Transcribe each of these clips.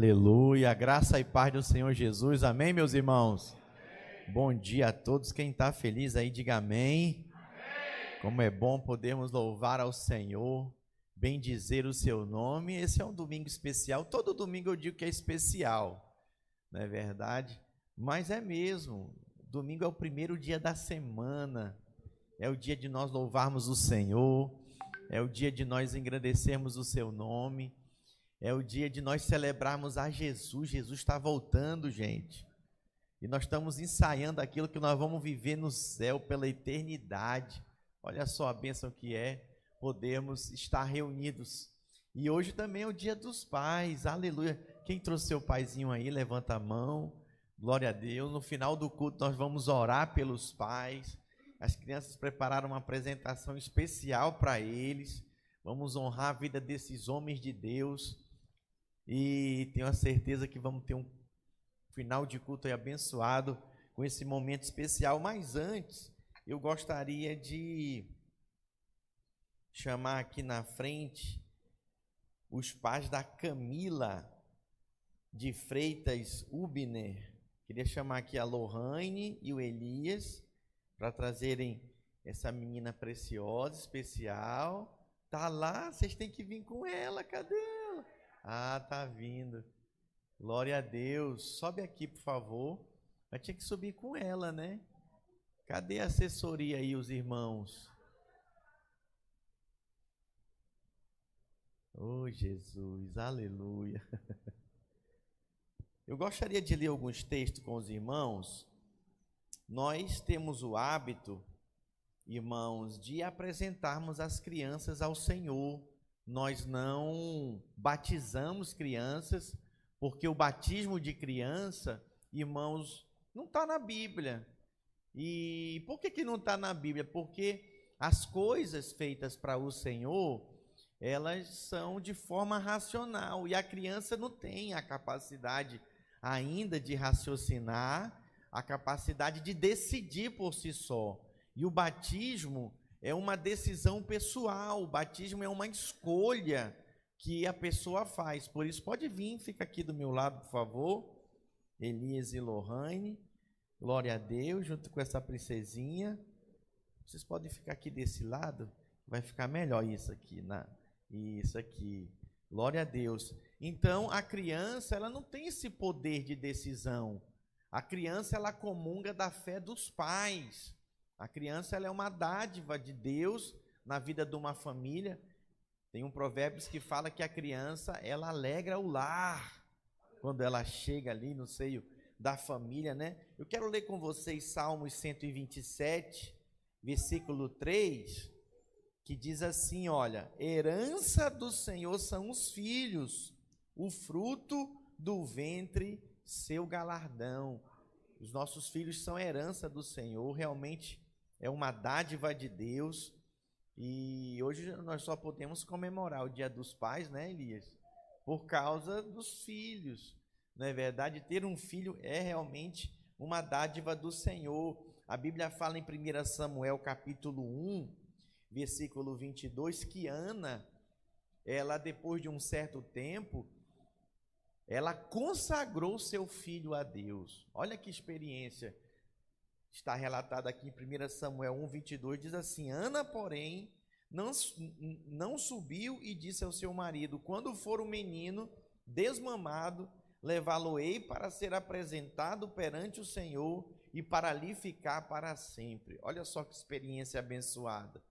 Aleluia, graça e paz do Senhor Jesus, amém, meus irmãos? Amém. Bom dia a todos, quem está feliz aí, diga amém. amém. Como é bom podermos louvar ao Senhor, bem dizer o seu nome. Esse é um domingo especial, todo domingo eu digo que é especial, não é verdade? Mas é mesmo, domingo é o primeiro dia da semana, é o dia de nós louvarmos o Senhor, é o dia de nós engrandecermos o seu nome. É o dia de nós celebrarmos a Jesus. Jesus está voltando, gente. E nós estamos ensaiando aquilo que nós vamos viver no céu pela eternidade. Olha só a bênção que é podermos estar reunidos. E hoje também é o dia dos pais. Aleluia. Quem trouxe seu paizinho aí, levanta a mão. Glória a Deus. No final do culto nós vamos orar pelos pais. As crianças prepararam uma apresentação especial para eles. Vamos honrar a vida desses homens de Deus e tenho a certeza que vamos ter um final de culto abençoado com esse momento especial. Mas antes, eu gostaria de chamar aqui na frente os pais da Camila de Freitas Ubner. Queria chamar aqui a Lohane e o Elias para trazerem essa menina preciosa, especial. Tá lá, vocês têm que vir com ela. Cadê? Ah, tá vindo. Glória a Deus. Sobe aqui, por favor. Mas tinha que subir com ela, né? Cadê a assessoria aí, os irmãos? Oh, Jesus, aleluia. Eu gostaria de ler alguns textos com os irmãos. Nós temos o hábito, irmãos, de apresentarmos as crianças ao Senhor nós não batizamos crianças, porque o batismo de criança, irmãos, não está na Bíblia. E por que, que não está na Bíblia? Porque as coisas feitas para o Senhor, elas são de forma racional, e a criança não tem a capacidade ainda de raciocinar, a capacidade de decidir por si só. E o batismo, é uma decisão pessoal, o batismo é uma escolha que a pessoa faz. Por isso, pode vir, fica aqui do meu lado, por favor. Elias e Lohane. Glória a Deus, junto com essa princesinha. Vocês podem ficar aqui desse lado, vai ficar melhor isso aqui, na isso aqui. Glória a Deus. Então, a criança, ela não tem esse poder de decisão. A criança, ela comunga da fé dos pais. A criança ela é uma dádiva de Deus na vida de uma família. Tem um provérbio que fala que a criança ela alegra o lar quando ela chega ali no seio da família, né? Eu quero ler com vocês Salmos 127, versículo 3, que diz assim, olha: Herança do Senhor são os filhos, o fruto do ventre seu galardão. Os nossos filhos são herança do Senhor, realmente é uma dádiva de Deus. E hoje nós só podemos comemorar o Dia dos Pais, né, Elias? Por causa dos filhos. Não é verdade? Ter um filho é realmente uma dádiva do Senhor. A Bíblia fala em 1 Samuel capítulo 1, versículo 22, que Ana, ela depois de um certo tempo, ela consagrou seu filho a Deus. Olha que experiência está relatado aqui em 1 Samuel 1, 22, diz assim: Ana, porém, não, não subiu e disse ao seu marido: Quando for o menino desmamado, levá-lo-ei para ser apresentado perante o Senhor e para ali ficar para sempre. Olha só que experiência abençoada.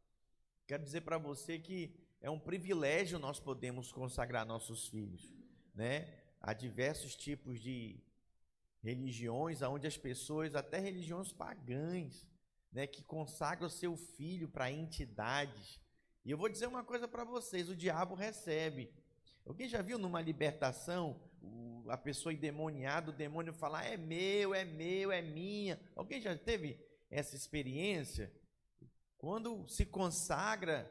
Quero dizer para você que é um privilégio nós podemos consagrar nossos filhos, né? Há diversos tipos de religiões onde as pessoas, até religiões pagãs, né, que consagram seu filho para entidades. E eu vou dizer uma coisa para vocês: o diabo recebe. Alguém já viu numa libertação o, a pessoa endemoniada, o demônio falar é meu, é meu, é minha? Alguém já teve essa experiência? Quando se consagra,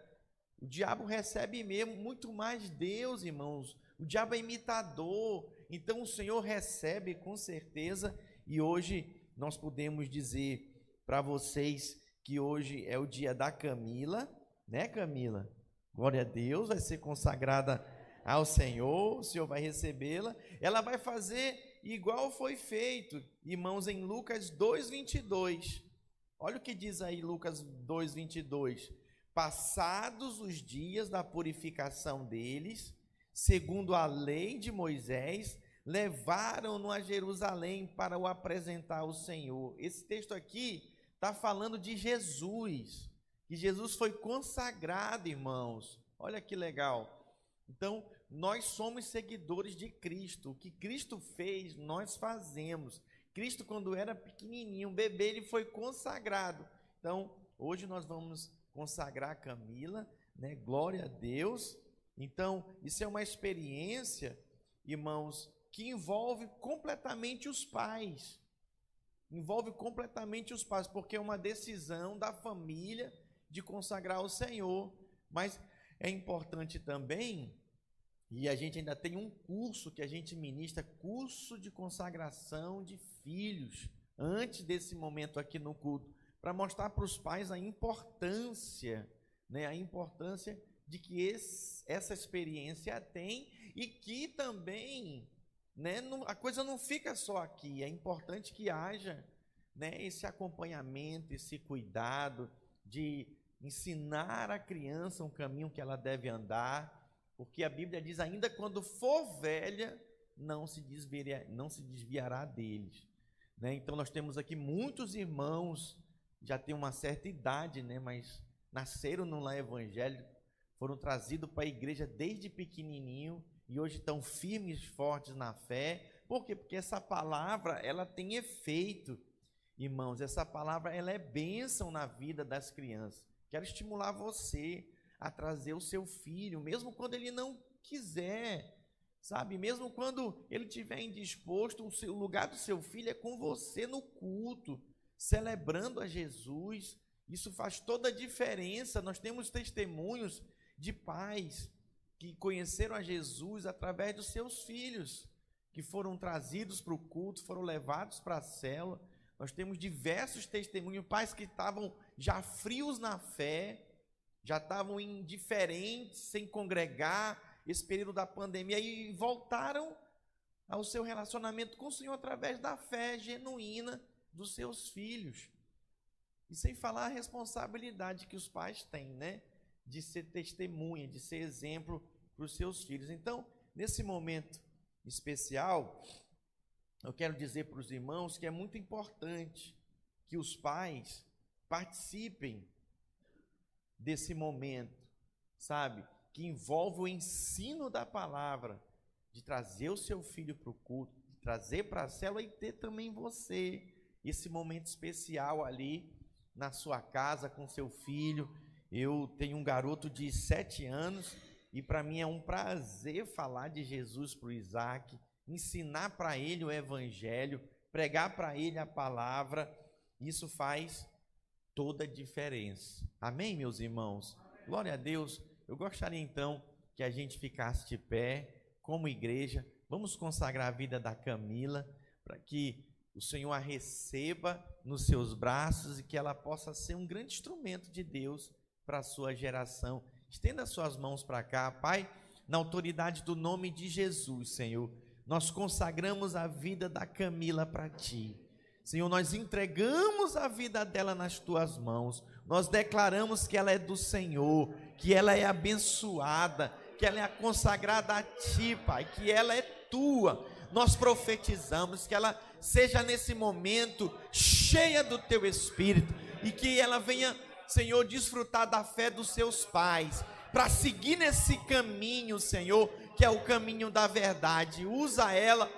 o diabo recebe mesmo muito mais Deus, irmãos. O diabo é imitador, então o Senhor recebe com certeza, e hoje nós podemos dizer para vocês que hoje é o dia da Camila, né, Camila? Glória a Deus, vai ser consagrada ao Senhor, o Senhor vai recebê-la. Ela vai fazer igual foi feito, irmãos, em Lucas 2:22. Olha o que diz aí Lucas 2:22. Passados os dias da purificação deles, segundo a lei de Moisés, levaram-no a Jerusalém para o apresentar ao Senhor. Esse texto aqui está falando de Jesus, que Jesus foi consagrado, irmãos. Olha que legal. Então, nós somos seguidores de Cristo. O que Cristo fez, nós fazemos. Cristo, quando era pequenininho, um bebê, ele foi consagrado. Então, hoje nós vamos consagrar Camila, né? Glória a Deus. Então, isso é uma experiência, irmãos, que envolve completamente os pais. Envolve completamente os pais, porque é uma decisão da família de consagrar ao Senhor. Mas é importante também, e a gente ainda tem um curso que a gente ministra, curso de consagração de filhos, antes desse momento aqui no culto, para mostrar para os pais a importância, né, a importância de que esse, essa experiência tem e que também né, não, a coisa não fica só aqui, é importante que haja né, esse acompanhamento, esse cuidado de ensinar a criança um caminho que ela deve andar, porque a Bíblia diz: ainda quando for velha, não se, desviará, não se desviará deles. Né? Então, nós temos aqui muitos irmãos, já têm uma certa idade, né, mas nasceram no lar evangélico, foram trazidos para a igreja desde pequenininho e hoje estão firmes fortes na fé. Por quê? Porque essa palavra, ela tem efeito. Irmãos, essa palavra ela é bênção na vida das crianças. Quero estimular você a trazer o seu filho, mesmo quando ele não quiser, sabe? Mesmo quando ele estiver indisposto, o, seu, o lugar do seu filho é com você no culto, celebrando a Jesus. Isso faz toda a diferença. Nós temos testemunhos de pais que conheceram a Jesus através dos seus filhos, que foram trazidos para o culto, foram levados para a célula. Nós temos diversos testemunhos, pais que estavam já frios na fé, já estavam indiferentes, sem congregar, esse período da pandemia, e voltaram ao seu relacionamento com o Senhor através da fé genuína dos seus filhos. E sem falar a responsabilidade que os pais têm, né? De ser testemunha, de ser exemplo para os seus filhos. Então, nesse momento especial, eu quero dizer para os irmãos que é muito importante que os pais participem desse momento, sabe? Que envolve o ensino da palavra, de trazer o seu filho para o culto, de trazer para a célula e ter também você esse momento especial ali na sua casa com seu filho. Eu tenho um garoto de sete anos e para mim é um prazer falar de Jesus para o Isaac, ensinar para ele o evangelho, pregar para ele a palavra. Isso faz toda a diferença. Amém, meus irmãos? Glória a Deus. Eu gostaria então que a gente ficasse de pé como igreja. Vamos consagrar a vida da Camila para que o Senhor a receba nos seus braços e que ela possa ser um grande instrumento de Deus para a sua geração. Estenda suas mãos para cá, Pai, na autoridade do nome de Jesus, Senhor. Nós consagramos a vida da Camila para ti. Senhor, nós entregamos a vida dela nas tuas mãos. Nós declaramos que ela é do Senhor, que ela é abençoada, que ela é consagrada a ti, Pai, que ela é tua. Nós profetizamos que ela seja nesse momento cheia do teu espírito e que ela venha, Senhor, desfrutar da fé dos seus pais, para seguir nesse caminho, Senhor, que é o caminho da verdade. Usa ela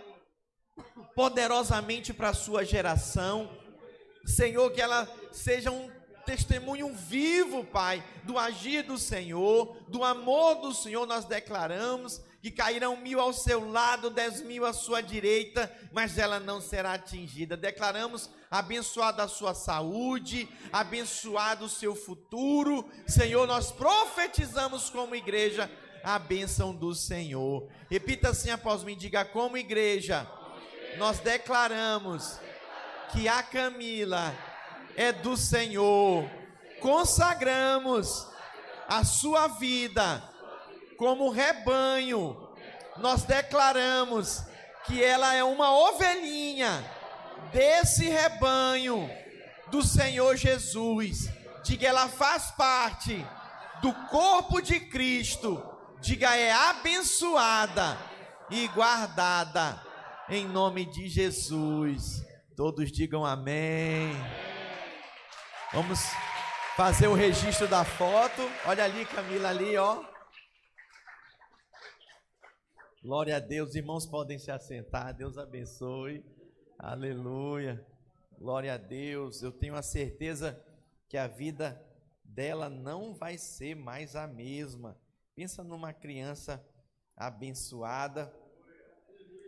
poderosamente para a sua geração. Senhor, que ela seja um testemunho vivo, Pai, do agir do Senhor, do amor do Senhor, nós declaramos que cairão mil ao seu lado, dez mil à sua direita, mas ela não será atingida. Declaramos abençoada a sua saúde, abençoado o seu futuro. Senhor, nós profetizamos como igreja a bênção do Senhor. Repita assim após mim, diga como igreja nós declaramos que a Camila é do Senhor. Consagramos a sua vida como rebanho nós declaramos que ela é uma ovelhinha desse rebanho do Senhor Jesus. Diga, ela faz parte do corpo de Cristo. Diga, é abençoada e guardada em nome de Jesus. Todos digam amém. Vamos fazer o registro da foto. Olha ali, Camila, ali, ó. Glória a Deus, irmãos podem se assentar. Deus abençoe. Aleluia. Glória a Deus. Eu tenho a certeza que a vida dela não vai ser mais a mesma. Pensa numa criança abençoada.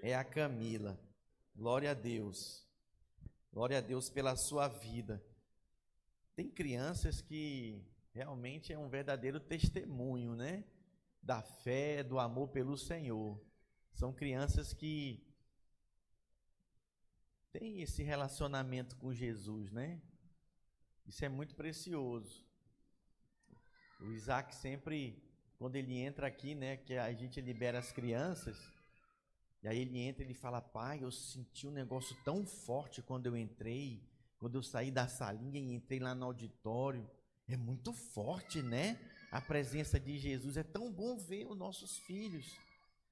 É a Camila. Glória a Deus. Glória a Deus pela sua vida. Tem crianças que realmente é um verdadeiro testemunho, né? Da fé, do amor pelo Senhor. São crianças que tem esse relacionamento com Jesus, né? Isso é muito precioso. O Isaac sempre, quando ele entra aqui, né, que a gente libera as crianças, e aí ele entra e ele fala: Pai, eu senti um negócio tão forte quando eu entrei, quando eu saí da salinha e entrei lá no auditório. É muito forte, né? A presença de Jesus. É tão bom ver os nossos filhos,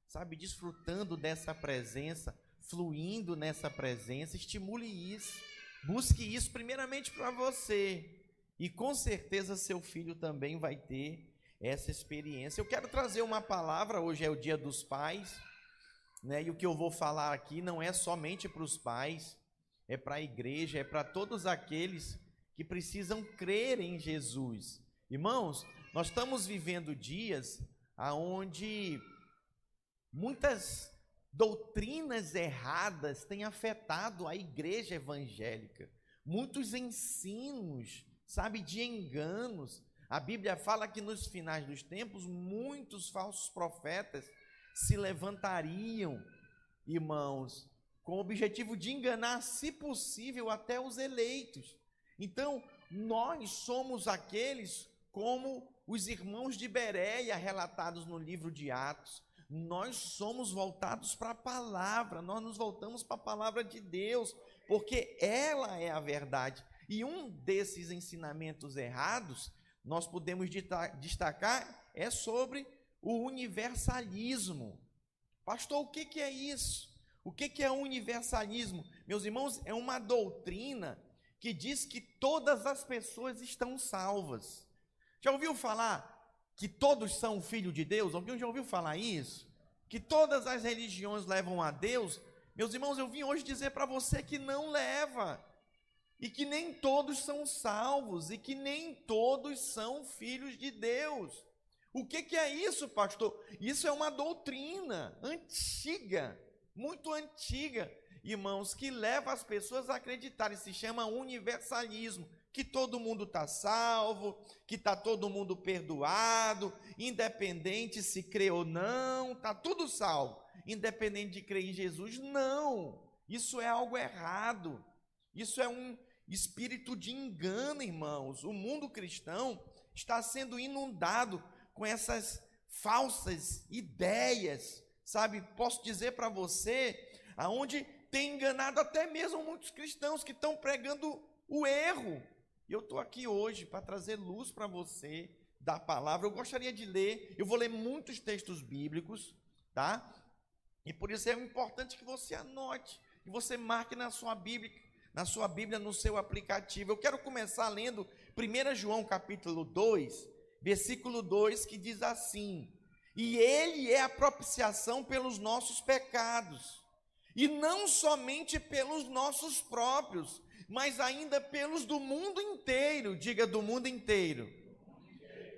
sabe, desfrutando dessa presença fluindo nessa presença, estimule isso. Busque isso primeiramente para você. E com certeza seu filho também vai ter essa experiência. Eu quero trazer uma palavra, hoje é o dia dos pais, né? E o que eu vou falar aqui não é somente para os pais, é para a igreja, é para todos aqueles que precisam crer em Jesus. Irmãos, nós estamos vivendo dias aonde muitas doutrinas erradas têm afetado a igreja evangélica. Muitos ensinos, sabe, de enganos. A Bíblia fala que nos finais dos tempos muitos falsos profetas se levantariam, irmãos, com o objetivo de enganar, se possível, até os eleitos. Então, nós somos aqueles como os irmãos de Bereia relatados no livro de Atos nós somos voltados para a palavra, nós nos voltamos para a palavra de Deus, porque ela é a verdade. E um desses ensinamentos errados, nós podemos destacar, é sobre o universalismo. Pastor, o que, é isso? O que, é universalismo? Meus irmãos, é uma doutrina que diz que todas as pessoas estão salvas. Já ouviu falar que todos são filho de Deus? Alguém já ouviu falar isso? Que todas as religiões levam a Deus? Meus irmãos, eu vim hoje dizer para você que não leva. E que nem todos são salvos, e que nem todos são filhos de Deus. O que, que é isso, pastor? Isso é uma doutrina antiga, muito antiga, irmãos, que leva as pessoas a acreditarem, se chama universalismo que todo mundo está salvo, que está todo mundo perdoado, independente se crê ou não, está tudo salvo. Independente de crer em Jesus, não. Isso é algo errado. Isso é um espírito de engano, irmãos. O mundo cristão está sendo inundado com essas falsas ideias, sabe? Posso dizer para você, aonde tem enganado até mesmo muitos cristãos que estão pregando o erro, e eu estou aqui hoje para trazer luz para você da palavra. Eu gostaria de ler, eu vou ler muitos textos bíblicos, tá? E por isso é importante que você anote, que você marque na sua Bíblia, na sua Bíblia, no seu aplicativo. Eu quero começar lendo 1 João capítulo 2, versículo 2, que diz assim: E ele é a propiciação pelos nossos pecados, e não somente pelos nossos próprios, mas ainda pelos do mundo inteiro. Diga do mundo inteiro.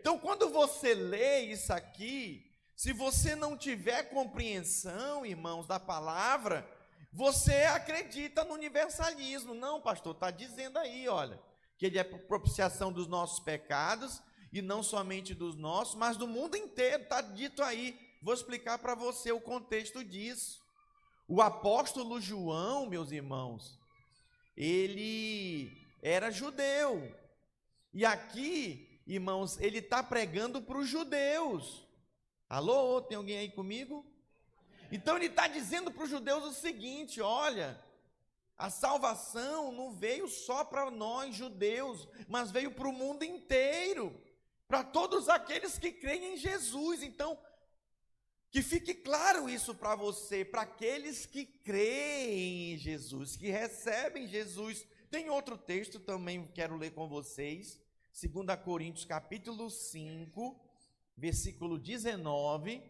Então, quando você lê isso aqui, se você não tiver compreensão, irmãos, da palavra, você acredita no universalismo. Não, pastor, está dizendo aí, olha, que ele é propiciação dos nossos pecados, e não somente dos nossos, mas do mundo inteiro, está dito aí. Vou explicar para você o contexto disso. O apóstolo João, meus irmãos, ele era judeu. E aqui, irmãos, ele está pregando para os judeus. Alô, tem alguém aí comigo? Então ele está dizendo para os judeus o seguinte: olha, a salvação não veio só para nós judeus, mas veio para o mundo inteiro, para todos aqueles que creem em Jesus. Então, que fique claro isso para você, para aqueles que creem em Jesus, que recebem Jesus. Tem outro texto também quero ler com vocês, 2 Coríntios capítulo 5, versículo 19.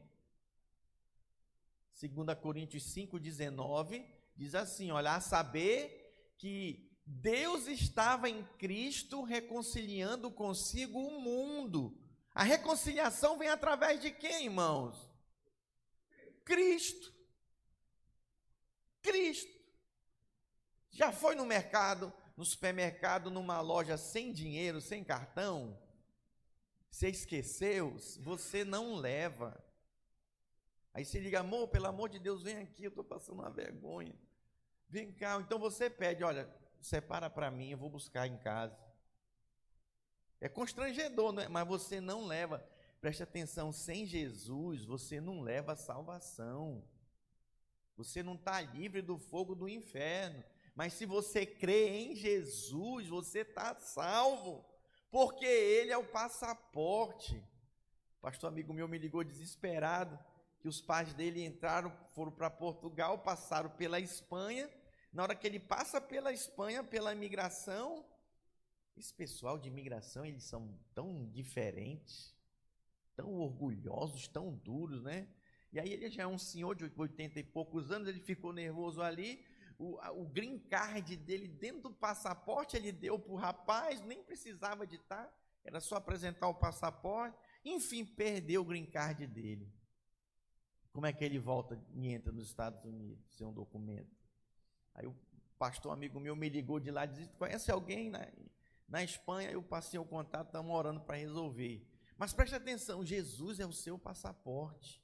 2 Coríntios 5, 19, diz assim: olha, a saber que Deus estava em Cristo reconciliando consigo o mundo. A reconciliação vem através de quem, irmãos? Cristo. Cristo. Já foi no mercado, no supermercado, numa loja sem dinheiro, sem cartão? Você esqueceu? Você não leva. Aí você liga, amor, pelo amor de Deus, vem aqui, eu estou passando uma vergonha. Vem cá. Então você pede, olha, separa para mim, eu vou buscar em casa. É constrangedor, né? mas você não leva. Preste atenção, sem Jesus você não leva a salvação. Você não está livre do fogo do inferno. Mas se você crê em Jesus, você está salvo. Porque Ele é o passaporte. Pastor amigo meu me ligou desesperado que os pais dele entraram, foram para Portugal, passaram pela Espanha. Na hora que ele passa pela Espanha, pela imigração, esse pessoal de imigração, eles são tão diferentes tão orgulhosos, tão duros, né? E aí ele já é um senhor de 80 e poucos anos, ele ficou nervoso ali. O, o green card dele dentro do passaporte ele deu para o rapaz, nem precisava de estar, era só apresentar o passaporte. Enfim, perdeu o green card dele. Como é que ele volta e entra nos Estados Unidos sem um documento? Aí o pastor amigo meu me ligou de lá e disse: Conhece alguém na, na Espanha? Eu passei o contato, estamos orando para resolver. Mas preste atenção: Jesus é o seu passaporte.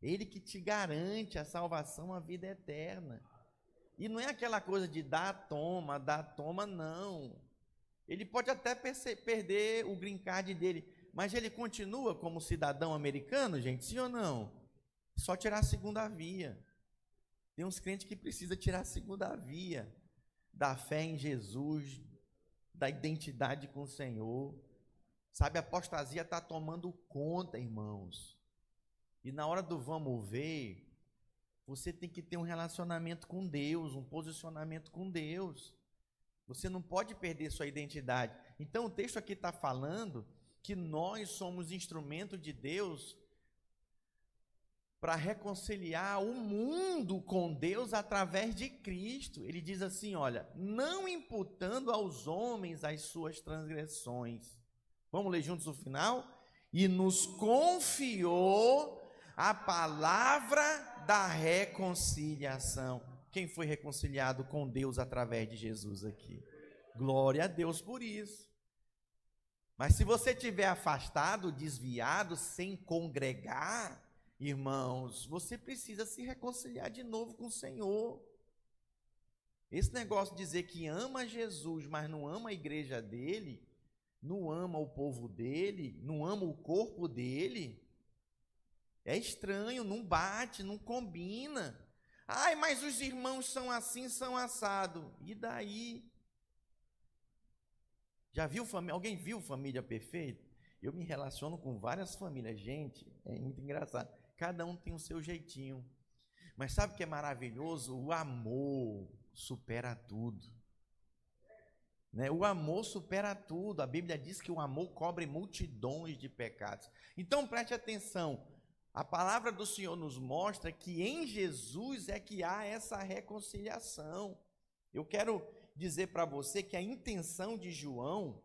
Ele que te garante a salvação, a vida eterna. E não é aquela coisa de dar, toma, dar, toma, não. Ele pode até perder o green card dele, mas ele continua como cidadão americano, gente, sim ou não? Só tirar a segunda via. Tem uns crentes que precisam tirar a segunda via da fé em Jesus, da identidade com o Senhor. Sabe, a apostasia está tomando conta, irmãos. E na hora do vamos ver, você tem que ter um relacionamento com Deus, um posicionamento com Deus. Você não pode perder sua identidade. Então o texto aqui está falando que nós somos instrumento de Deus para reconciliar o mundo com Deus através de Cristo. Ele diz assim: olha, não imputando aos homens as suas transgressões. Vamos ler juntos o final? E nos confiou a palavra da reconciliação. Quem foi reconciliado com Deus através de Jesus aqui? Glória a Deus por isso. Mas se você tiver afastado, desviado, sem congregar, Irmãos, você precisa se reconciliar de novo com o Senhor. Esse negócio de dizer que ama Jesus, mas não ama a igreja dele, não ama o povo dele, não ama o corpo dele, é estranho, não bate, não combina. Ai, mas os irmãos são assim, são assado. E daí? Já viu família? Alguém viu família perfeita? Eu me relaciono com várias famílias, gente, é muito engraçado. Cada um tem o seu jeitinho. Mas sabe o que é maravilhoso? O amor supera tudo. Né? O amor supera tudo. A Bíblia diz que o amor cobre multidões de pecados. Então preste atenção. A palavra do Senhor nos mostra que em Jesus é que há essa reconciliação. Eu quero dizer para você que a intenção de João,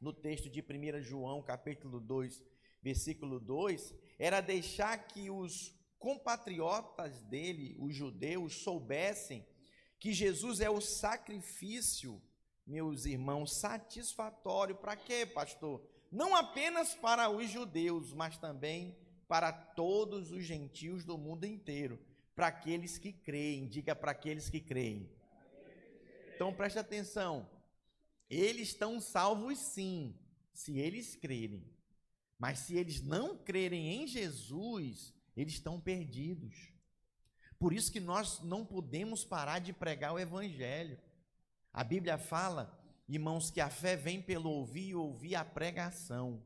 no texto de 1 João, capítulo 2, versículo 2, era deixar que os compatriotas dele, os judeus, soubessem que Jesus é o sacrifício, meus irmãos, satisfatório para quê, pastor? Não apenas para os judeus, mas também para todos os gentios do mundo inteiro, para aqueles que creem, diga para aqueles que creem. Então preste atenção, eles estão salvos sim, se eles crerem. Mas se eles não crerem em Jesus, eles estão perdidos. Por isso que nós não podemos parar de pregar o evangelho. A Bíblia fala, irmãos, que a fé vem pelo ouvir e ouvir a pregação.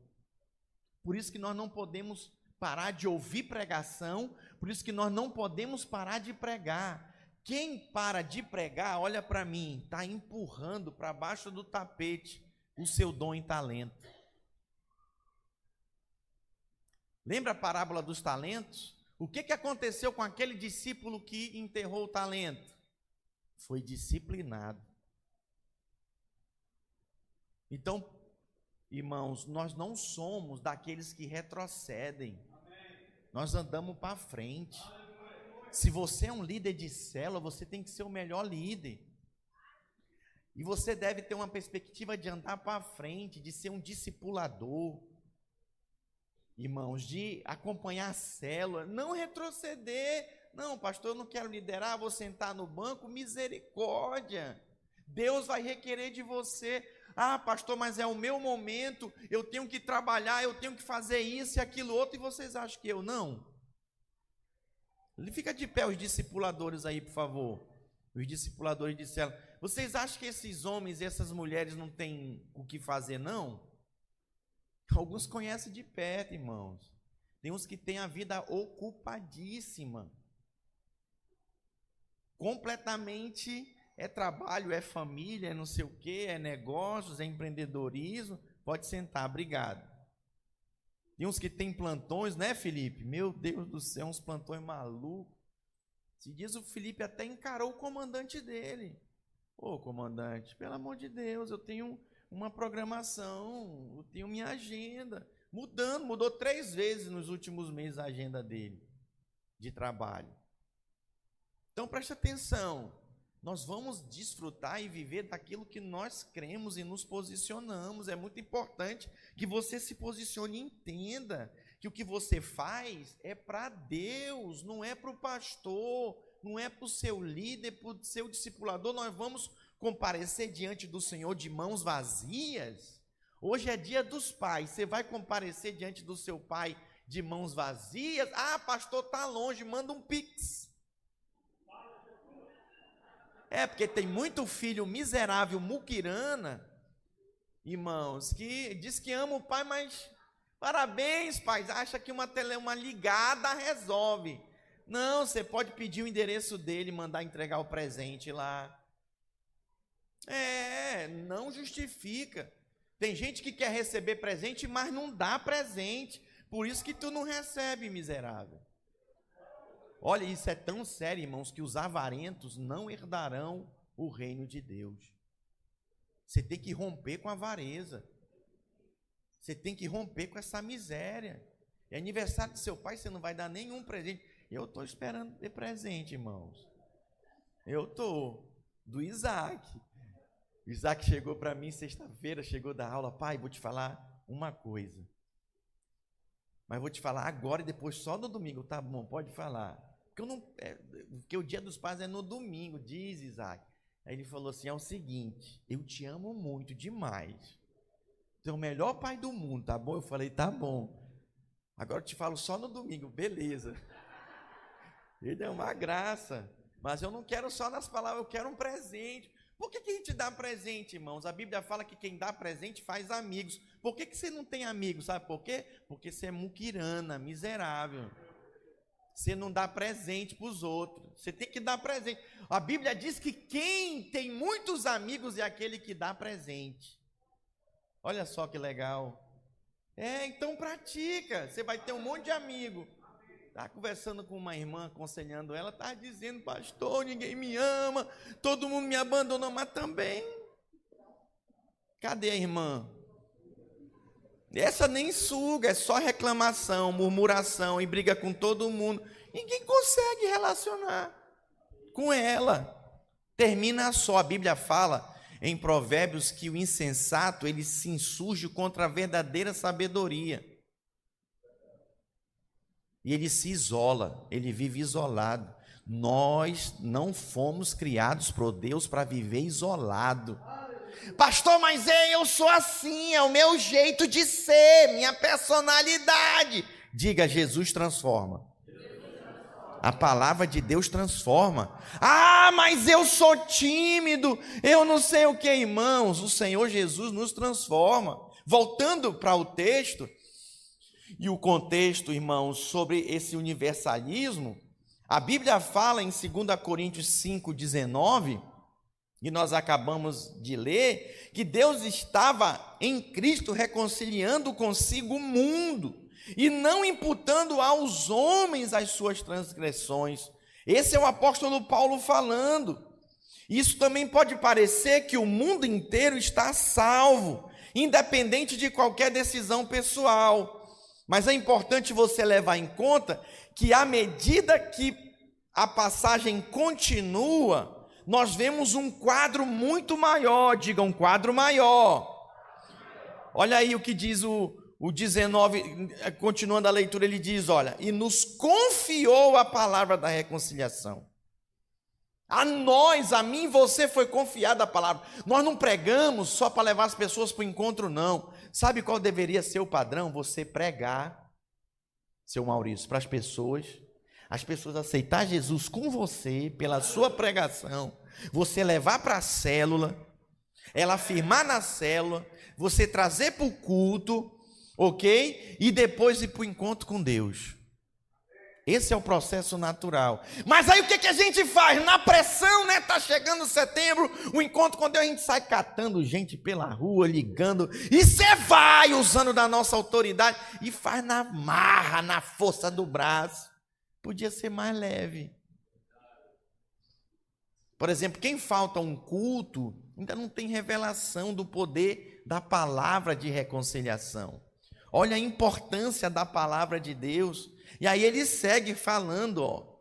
Por isso que nós não podemos parar de ouvir pregação, por isso que nós não podemos parar de pregar. Quem para de pregar, olha para mim, está empurrando para baixo do tapete o seu dom e talento. Lembra a parábola dos talentos? O que, que aconteceu com aquele discípulo que enterrou o talento? Foi disciplinado. Então, irmãos, nós não somos daqueles que retrocedem. Nós andamos para frente. Se você é um líder de célula, você tem que ser o melhor líder. E você deve ter uma perspectiva de andar para frente, de ser um discipulador. Irmãos, de acompanhar a célula, não retroceder. Não, pastor, eu não quero liderar, vou sentar no banco. Misericórdia. Deus vai requerer de você. Ah, pastor, mas é o meu momento, eu tenho que trabalhar, eu tenho que fazer isso e aquilo outro, e vocês acham que eu não? Fica de pé os discipuladores aí, por favor. Os discipuladores disseram: Vocês acham que esses homens e essas mulheres não têm o que fazer, não? Alguns conhecem de perto, irmãos. Tem uns que têm a vida ocupadíssima. Completamente é trabalho, é família, é não sei o quê, é negócios, é empreendedorismo. Pode sentar, obrigado. Tem uns que tem plantões, né, Felipe? Meu Deus do céu, uns plantões malucos. Se diz o Felipe até encarou o comandante dele. Ô, comandante, pelo amor de Deus, eu tenho uma programação, eu tenho minha agenda. Mudando, mudou três vezes nos últimos meses a agenda dele de trabalho. Então preste atenção nós vamos desfrutar e viver daquilo que nós cremos e nos posicionamos. É muito importante que você se posicione e entenda que o que você faz é para Deus, não é para o pastor, não é para o seu líder, para o seu discipulador. Nós vamos comparecer diante do Senhor de mãos vazias. Hoje é dia dos pais, você vai comparecer diante do seu pai de mãos vazias? Ah, pastor, está longe, manda um pix. É, porque tem muito filho miserável, muquirana, irmãos, que diz que ama o pai, mas parabéns, pais, acha que uma, tele, uma ligada resolve. Não, você pode pedir o endereço dele, mandar entregar o presente lá. É, não justifica. Tem gente que quer receber presente, mas não dá presente. Por isso que tu não recebe, miserável. Olha, isso é tão sério, irmãos, que os avarentos não herdarão o reino de Deus. Você tem que romper com a avareza. Você tem que romper com essa miséria. É aniversário de seu pai, você não vai dar nenhum presente. Eu estou esperando ter presente, irmãos. Eu estou. Do Isaac. Isaac chegou para mim sexta-feira, chegou da aula. Pai, vou te falar uma coisa. Mas vou te falar agora e depois só no domingo. Tá bom, pode falar. Porque, eu não, é, porque o dia dos pais é no domingo, diz Isaac. Aí ele falou assim: é o seguinte, eu te amo muito, demais. Tu é o melhor pai do mundo, tá bom? Eu falei, tá bom. Agora eu te falo só no domingo, beleza. Ele é uma graça. Mas eu não quero só nas palavras, eu quero um presente. Por que, que a gente dá presente, irmãos? A Bíblia fala que quem dá presente faz amigos. Por que, que você não tem amigos? Sabe por quê? Porque você é muquirana, miserável. Você não dá presente para os outros. Você tem que dar presente. A Bíblia diz que quem tem muitos amigos é aquele que dá presente. Olha só que legal. É, então pratica. Você vai ter um monte de amigo. Estava conversando com uma irmã, aconselhando ela, estava dizendo, pastor, ninguém me ama, todo mundo me abandonou, mas também. Cadê a irmã? Essa nem suga, é só reclamação, murmuração e briga com todo mundo. Ninguém consegue relacionar com ela. Termina só, a Bíblia fala em Provérbios que o insensato ele se insurge contra a verdadeira sabedoria. E ele se isola, ele vive isolado. Nós não fomos criados por Deus para viver isolado. Pastor, mas é, eu sou assim, é o meu jeito de ser, minha personalidade. Diga, Jesus transforma. A palavra de Deus transforma. Ah, mas eu sou tímido, eu não sei o que, irmãos. O Senhor Jesus nos transforma. Voltando para o texto e o contexto, irmãos, sobre esse universalismo, a Bíblia fala em 2 Coríntios 5,19, e nós acabamos de ler, que Deus estava em Cristo reconciliando consigo o mundo e não imputando aos homens as suas transgressões. Esse é o apóstolo Paulo falando. Isso também pode parecer que o mundo inteiro está salvo, independente de qualquer decisão pessoal. Mas é importante você levar em conta que à medida que a passagem continua, nós vemos um quadro muito maior, diga um quadro maior. Olha aí o que diz o, o 19, continuando a leitura, ele diz: Olha, e nos confiou a palavra da reconciliação. A nós, a mim, você foi confiada a palavra. Nós não pregamos só para levar as pessoas para o encontro, não. Sabe qual deveria ser o padrão? Você pregar, seu Maurício, para as pessoas, as pessoas aceitar Jesus com você, pela sua pregação, você levar para a célula, ela afirmar na célula, você trazer para o culto, ok? E depois ir para o encontro com Deus. Esse é o processo natural. Mas aí o que, que a gente faz? Na pressão, né? Tá chegando setembro, o encontro com Deus, a gente sai catando gente pela rua, ligando, e você vai usando da nossa autoridade e faz na marra, na força do braço. Podia ser mais leve. Por exemplo, quem falta um culto ainda não tem revelação do poder da palavra de reconciliação. Olha a importância da palavra de Deus. E aí ele segue falando, ó,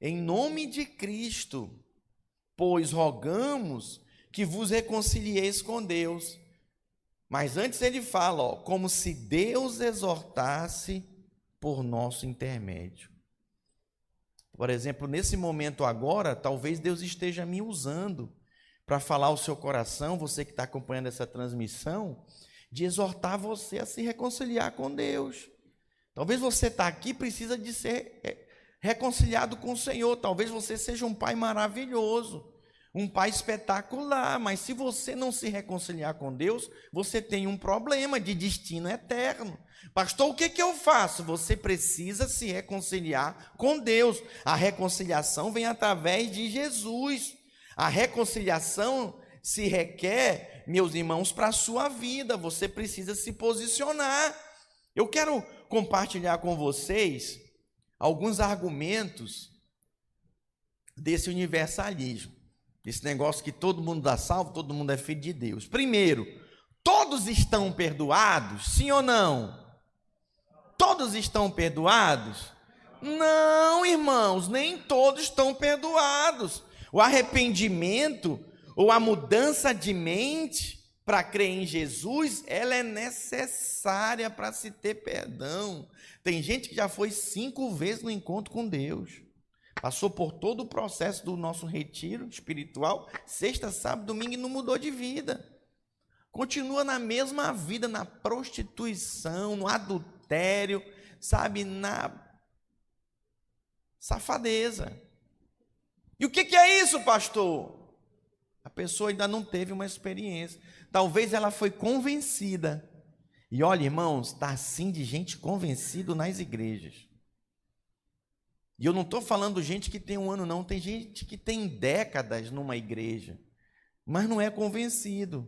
em nome de Cristo, pois rogamos que vos reconcilieis com Deus. Mas antes ele fala, ó, como se Deus exortasse por nosso intermédio. Por exemplo, nesse momento agora, talvez Deus esteja me usando para falar ao seu coração, você que está acompanhando essa transmissão, de exortar você a se reconciliar com Deus. Talvez você está aqui precisa de ser é, reconciliado com o Senhor. Talvez você seja um pai maravilhoso, um pai espetacular, mas se você não se reconciliar com Deus, você tem um problema de destino eterno. Pastor, o que, que eu faço? Você precisa se reconciliar com Deus. A reconciliação vem através de Jesus. A reconciliação se requer, meus irmãos, para a sua vida. Você precisa se posicionar. Eu quero compartilhar com vocês alguns argumentos desse universalismo. Esse negócio que todo mundo dá salvo, todo mundo é filho de Deus. Primeiro, todos estão perdoados? Sim ou não? todos estão perdoados? Não, irmãos, nem todos estão perdoados. O arrependimento ou a mudança de mente para crer em Jesus, ela é necessária para se ter perdão. Tem gente que já foi cinco vezes no encontro com Deus. Passou por todo o processo do nosso retiro espiritual, sexta, sábado, domingo e não mudou de vida. Continua na mesma vida, na prostituição, no adultério sabe, na safadeza. E o que, que é isso, pastor? A pessoa ainda não teve uma experiência. Talvez ela foi convencida. E olha, irmãos, está assim de gente convencido nas igrejas. E eu não estou falando gente que tem um ano, não. Tem gente que tem décadas numa igreja, mas não é convencido.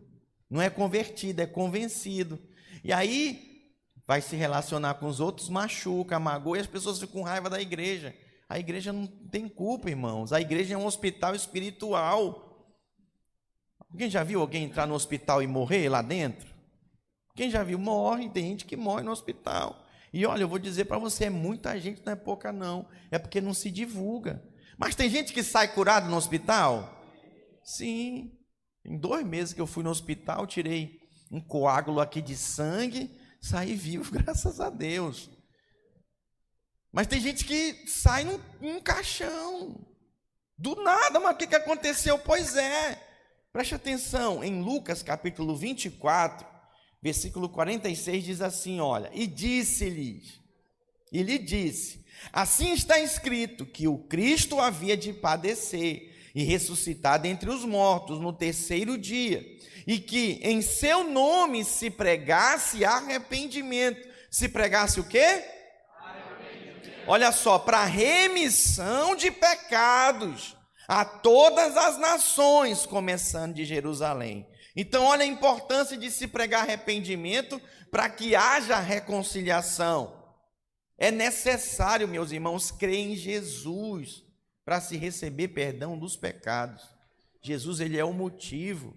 Não é convertido, é convencido. E aí vai se relacionar com os outros, machuca, magoa e as pessoas ficam com raiva da igreja. A igreja não tem culpa, irmãos. A igreja é um hospital espiritual. Alguém já viu alguém entrar no hospital e morrer lá dentro? Quem já viu? Morre, tem gente que morre no hospital. E olha, eu vou dizer para você, é muita gente, não é pouca não. É porque não se divulga. Mas tem gente que sai curado no hospital? Sim. Em dois meses que eu fui no hospital, tirei um coágulo aqui de sangue sair vivo, graças a Deus. Mas tem gente que sai num, num caixão. Do nada, mas o que, que aconteceu? Pois é. Preste atenção, em Lucas capítulo 24, versículo 46 diz assim: Olha, e disse-lhes, e lhe disse: Assim está escrito que o Cristo havia de padecer e ressuscitar dentre os mortos no terceiro dia, e que em seu nome se pregasse arrependimento. Se pregasse o quê? Olha só, para remissão de pecados a todas as nações, começando de Jerusalém. Então, olha a importância de se pregar arrependimento para que haja reconciliação. É necessário, meus irmãos, crer em Jesus para se receber perdão dos pecados. Jesus, ele é o motivo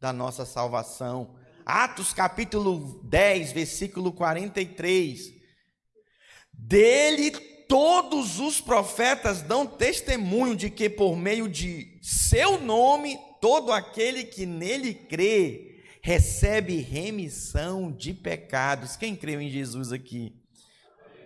da nossa salvação. Atos capítulo 10, versículo 43. Dele todos os profetas dão testemunho de que por meio de seu nome todo aquele que nele crê recebe remissão de pecados. Quem creu em Jesus aqui?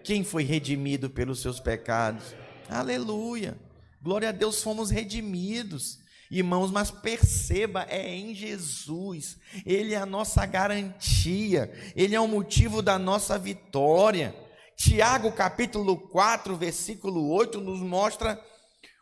Quem foi redimido pelos seus pecados? Aleluia. Glória a Deus, fomos redimidos. Irmãos, mas perceba, é em Jesus, Ele é a nossa garantia, Ele é o motivo da nossa vitória. Tiago, capítulo 4, versículo 8, nos mostra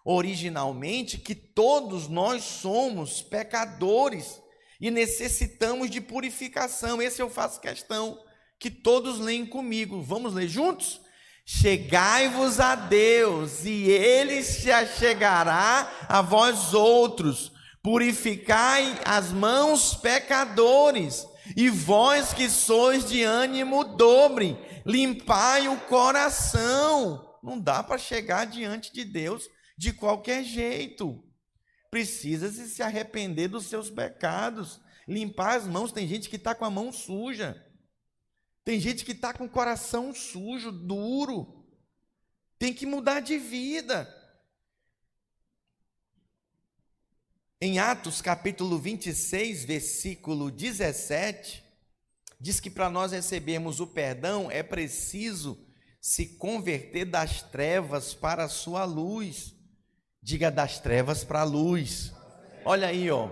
originalmente que todos nós somos pecadores e necessitamos de purificação. Esse eu faço questão que todos leem comigo. Vamos ler juntos? Chegai-vos a Deus, e ele se achegará a vós outros. Purificai as mãos, pecadores, e vós que sois de ânimo dobre, limpai o coração. Não dá para chegar diante de Deus de qualquer jeito. Precisa se arrepender dos seus pecados, limpar as mãos. Tem gente que está com a mão suja. Tem gente que está com o coração sujo, duro. Tem que mudar de vida. Em Atos capítulo 26, versículo 17, diz que para nós recebermos o perdão é preciso se converter das trevas para a sua luz. Diga das trevas para a luz. Olha aí, ó.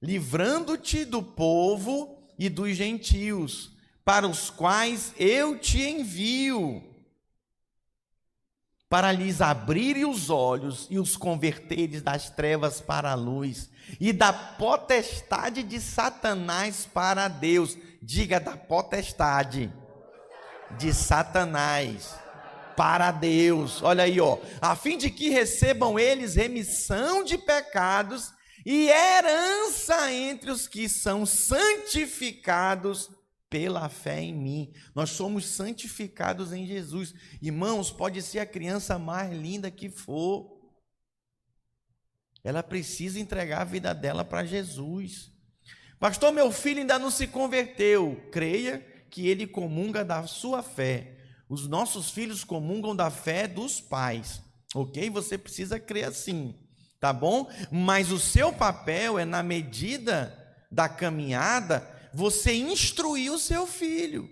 Livrando-te do povo e dos gentios para os quais eu te envio, para lhes abrir os olhos e os converteres das trevas para a luz, e da potestade de Satanás para Deus. Diga da potestade de Satanás para Deus. Olha aí, ó, a fim de que recebam eles remissão de pecados e herança entre os que são santificados pela fé em mim. Nós somos santificados em Jesus. Irmãos, pode ser a criança mais linda que for. Ela precisa entregar a vida dela para Jesus. Pastor, meu filho ainda não se converteu. Creia que ele comunga da sua fé. Os nossos filhos comungam da fé dos pais. Ok? Você precisa crer assim. Tá bom? Mas o seu papel é, na medida da caminhada, você instruir o seu filho,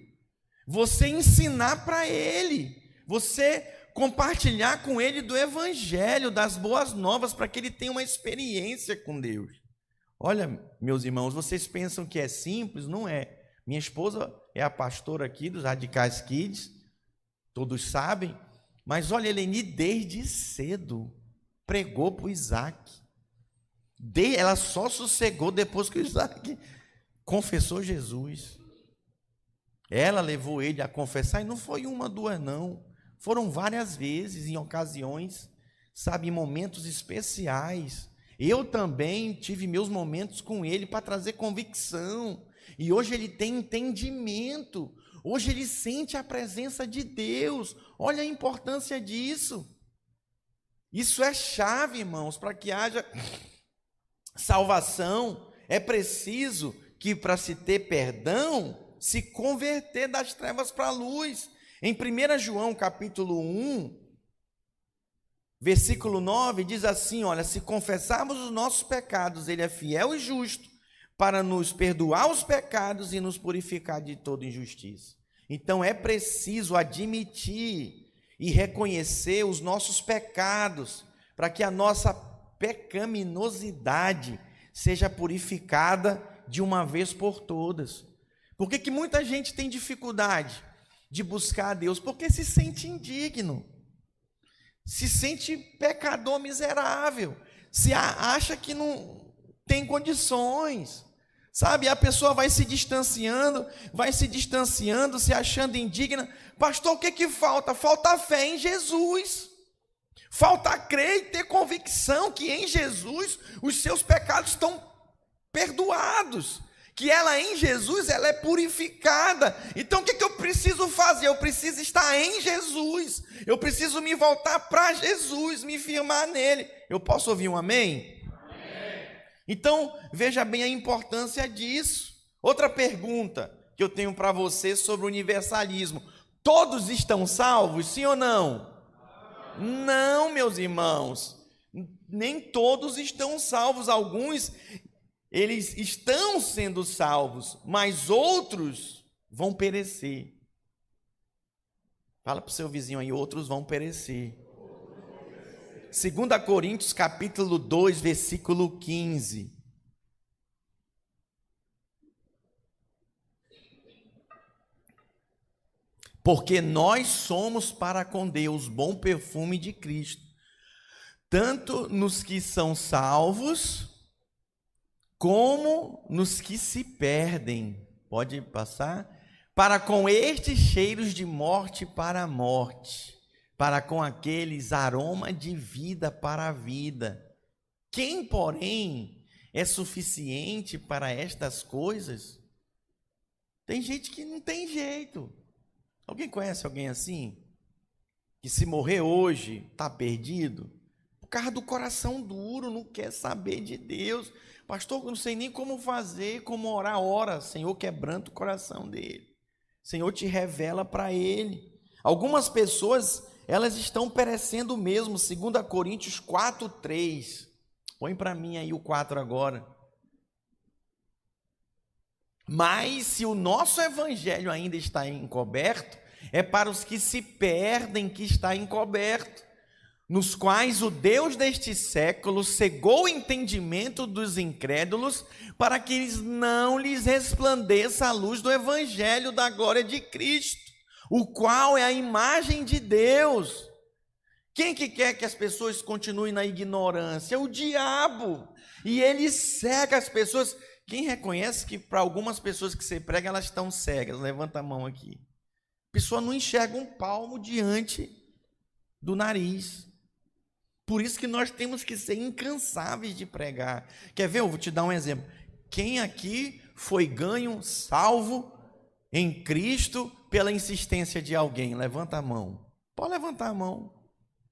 você ensinar para ele, você compartilhar com ele do evangelho, das boas novas, para que ele tenha uma experiência com Deus. Olha, meus irmãos, vocês pensam que é simples? Não é. Minha esposa é a pastora aqui dos Radicais Kids, todos sabem, mas olha, Eleni desde cedo pregou para o Isaac. Ela só sossegou depois que o Isaac confessou Jesus. Ela levou ele a confessar, e não foi uma, duas, não. Foram várias vezes, em ocasiões, sabe, em momentos especiais. Eu também tive meus momentos com ele para trazer convicção. E hoje ele tem entendimento. Hoje ele sente a presença de Deus. Olha a importância disso. Isso é chave, irmãos, para que haja salvação. É preciso que para se ter perdão, se converter das trevas para a luz. Em 1 João capítulo 1, versículo 9, diz assim: Olha, se confessarmos os nossos pecados, Ele é fiel e justo para nos perdoar os pecados e nos purificar de toda injustiça. Então é preciso admitir e reconhecer os nossos pecados, para que a nossa pecaminosidade seja purificada de uma vez por todas. Por que, que muita gente tem dificuldade de buscar a Deus? Porque se sente indigno, se sente pecador miserável, se acha que não tem condições. Sabe, a pessoa vai se distanciando, vai se distanciando, se achando indigna. Pastor, o que que falta? Falta fé em Jesus. Falta crer e ter convicção que em Jesus os seus pecados estão perdoados, que ela em Jesus ela é purificada. Então o que, que eu preciso fazer? Eu preciso estar em Jesus. Eu preciso me voltar para Jesus, me firmar nele. Eu posso ouvir um amém? amém? Então veja bem a importância disso. Outra pergunta que eu tenho para você sobre o universalismo: todos estão salvos, sim ou não? Não, meus irmãos, nem todos estão salvos, alguns eles estão sendo salvos, mas outros vão perecer. Fala para o seu vizinho aí, outros vão perecer. 2 Coríntios capítulo 2, versículo 15. Porque nós somos para com Deus bom perfume de Cristo, tanto nos que são salvos, como nos que se perdem. Pode passar? Para com estes cheiros de morte para a morte, para com aqueles aroma de vida para a vida. Quem, porém, é suficiente para estas coisas? Tem gente que não tem jeito. Alguém conhece alguém assim? Que se morrer hoje, está perdido? Por causa do coração duro, não quer saber de Deus. Pastor, eu não sei nem como fazer, como orar, ora. Senhor, quebrando o coração dele. Senhor, te revela para ele. Algumas pessoas, elas estão perecendo mesmo, segundo a Coríntios 4, 3. Põe para mim aí o 4 agora. Mas se o nosso evangelho ainda está encoberto, é para os que se perdem que está encoberto, nos quais o Deus deste século cegou o entendimento dos incrédulos, para que eles não lhes resplandeça a luz do evangelho da glória de Cristo, o qual é a imagem de Deus. Quem que quer que as pessoas continuem na ignorância? O diabo. E ele cega as pessoas. Quem reconhece que para algumas pessoas que você prega, elas estão cegas? Levanta a mão aqui. A pessoa não enxerga um palmo diante do nariz. Por isso que nós temos que ser incansáveis de pregar. Quer ver? Eu vou te dar um exemplo. Quem aqui foi ganho, salvo em Cristo pela insistência de alguém? Levanta a mão. Pode levantar a mão.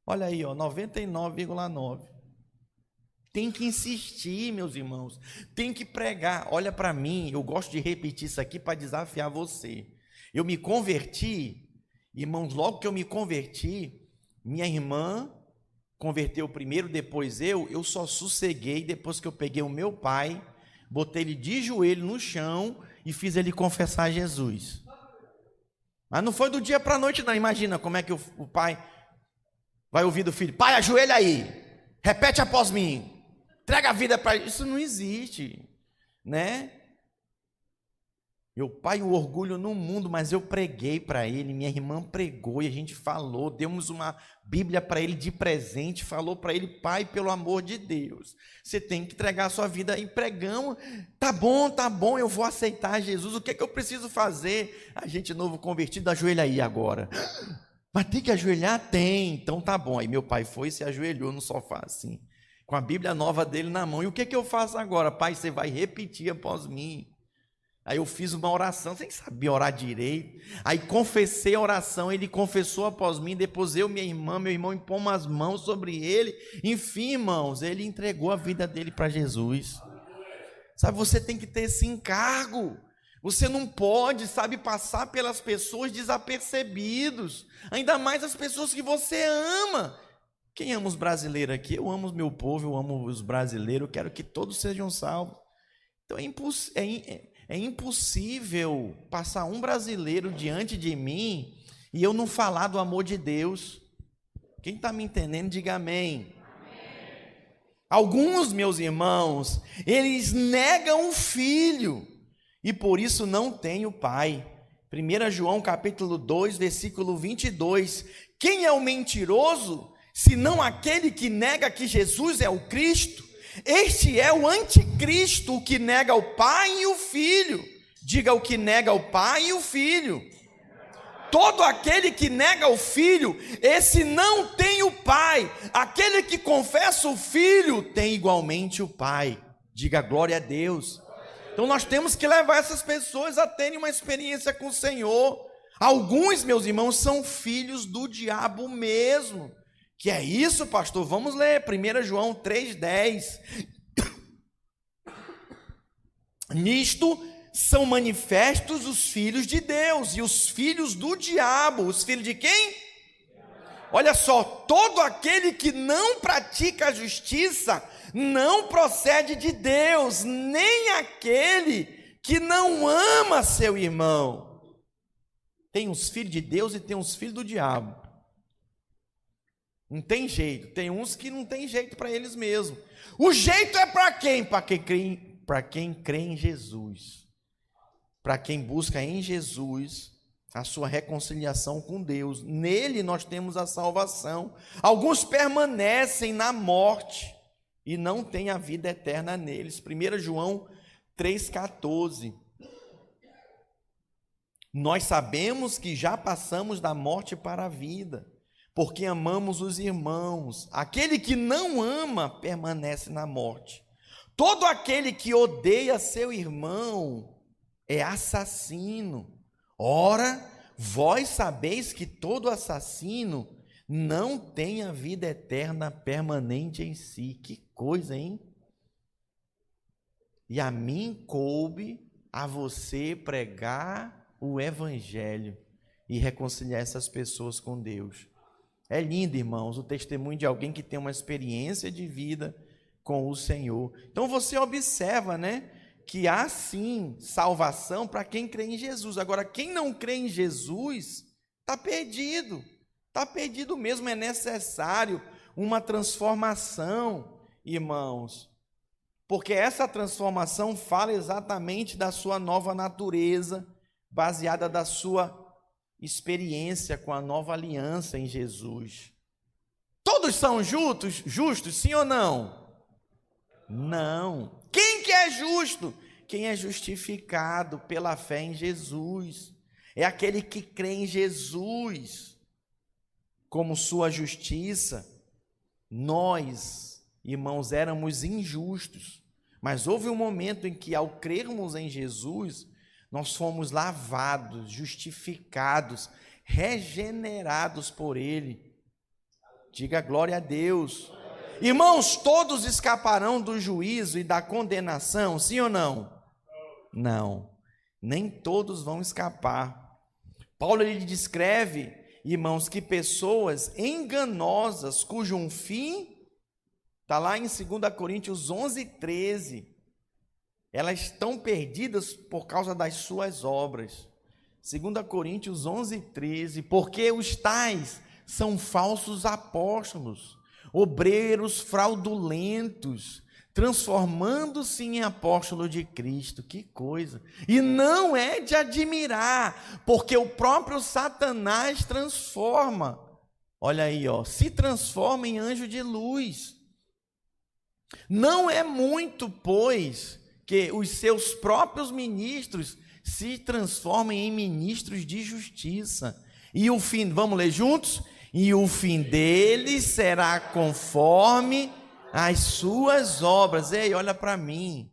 Olha aí, ó, 99,9. Tem que insistir, meus irmãos. Tem que pregar. Olha para mim, eu gosto de repetir isso aqui para desafiar você. Eu me converti, irmãos, logo que eu me converti, minha irmã converteu primeiro, depois eu, eu só sosseguei depois que eu peguei o meu pai, botei ele de joelho no chão e fiz ele confessar Jesus. Mas não foi do dia para a noite, não. Imagina como é que o, o pai vai ouvir do filho: Pai, ajoelha aí, repete após mim. Entrega a vida para isso não existe, né? Meu pai, o orgulho no mundo, mas eu preguei para ele, minha irmã pregou e a gente falou, demos uma Bíblia para ele de presente, falou para ele, pai, pelo amor de Deus, você tem que entregar a sua vida e pregamos, tá bom, tá bom, eu vou aceitar Jesus, o que, é que eu preciso fazer? A gente novo convertido, ajoelha aí agora. Mas tem que ajoelhar? Tem, então tá bom. Aí meu pai foi e se ajoelhou no sofá assim com a Bíblia nova dele na mão. E o que, que eu faço agora? Pai, você vai repetir após mim. Aí eu fiz uma oração, sem saber orar direito. Aí confessei a oração, ele confessou após mim, depois eu, minha irmã, meu irmão impôs as mãos sobre ele. Enfim, irmãos, ele entregou a vida dele para Jesus. Sabe, você tem que ter esse encargo. Você não pode, sabe, passar pelas pessoas desapercebidos. Ainda mais as pessoas que você ama. Quem ama os brasileiros aqui? Eu amo o meu povo, eu amo os brasileiros, eu quero que todos sejam salvos. Então é, imposs é, é, é impossível passar um brasileiro diante de mim e eu não falar do amor de Deus. Quem está me entendendo, diga amém. Alguns, meus irmãos, eles negam o filho e por isso não têm o pai. 1 João capítulo 2, versículo 22. Quem é o mentiroso, senão aquele que nega que Jesus é o Cristo? Este é o anticristo, o que nega o pai e o filho. Diga o que nega o pai e o filho. Todo aquele que nega o filho, esse não tem o pai. Aquele que confessa o filho tem igualmente o pai. Diga glória a Deus. Então nós temos que levar essas pessoas a terem uma experiência com o Senhor. Alguns, meus irmãos, são filhos do diabo mesmo. Que é isso, pastor? Vamos ler 1 João 3,10. Nisto são manifestos os filhos de Deus e os filhos do diabo. Os filhos de quem? Olha só, todo aquele que não pratica a justiça não procede de Deus, nem aquele que não ama seu irmão. Tem uns filhos de Deus e tem uns filhos do diabo. Não tem jeito. Tem uns que não tem jeito para eles mesmos. O jeito é para quem? Para quem crê, para quem crê em Jesus para quem busca em Jesus a sua reconciliação com Deus. Nele nós temos a salvação. Alguns permanecem na morte e não têm a vida eterna neles. 1 João 3,14. Nós sabemos que já passamos da morte para a vida, porque amamos os irmãos. Aquele que não ama permanece na morte. Todo aquele que odeia seu irmão é assassino. Ora, vós sabeis que todo assassino não tem a vida eterna permanente em si. Que coisa, hein? E a mim coube a você pregar o evangelho e reconciliar essas pessoas com Deus. É lindo, irmãos, o testemunho de alguém que tem uma experiência de vida com o Senhor. Então você observa, né? que há sim salvação para quem crê em Jesus. Agora, quem não crê em Jesus está perdido, está perdido mesmo. É necessário uma transformação, irmãos, porque essa transformação fala exatamente da sua nova natureza, baseada da sua experiência com a nova aliança em Jesus. Todos são justos, justos, sim ou não? Não. Quem que é justo? Quem é justificado pela fé em Jesus. É aquele que crê em Jesus como sua justiça. Nós, irmãos, éramos injustos, mas houve um momento em que, ao crermos em Jesus, nós fomos lavados, justificados, regenerados por Ele. Diga glória a Deus. Irmãos, todos escaparão do juízo e da condenação, sim ou não? Não, nem todos vão escapar. Paulo ele descreve, irmãos, que pessoas enganosas, cujo um fim está lá em 2 Coríntios 11, 13, elas estão perdidas por causa das suas obras. 2 Coríntios 11, 13, porque os tais são falsos apóstolos obreiros fraudulentos, transformando-se em apóstolo de Cristo. Que coisa! E não é de admirar, porque o próprio Satanás transforma. Olha aí, ó, se transforma em anjo de luz. Não é muito, pois, que os seus próprios ministros se transformem em ministros de justiça. E o fim, vamos ler juntos? e o fim deles será conforme as suas obras. Ei, olha para mim.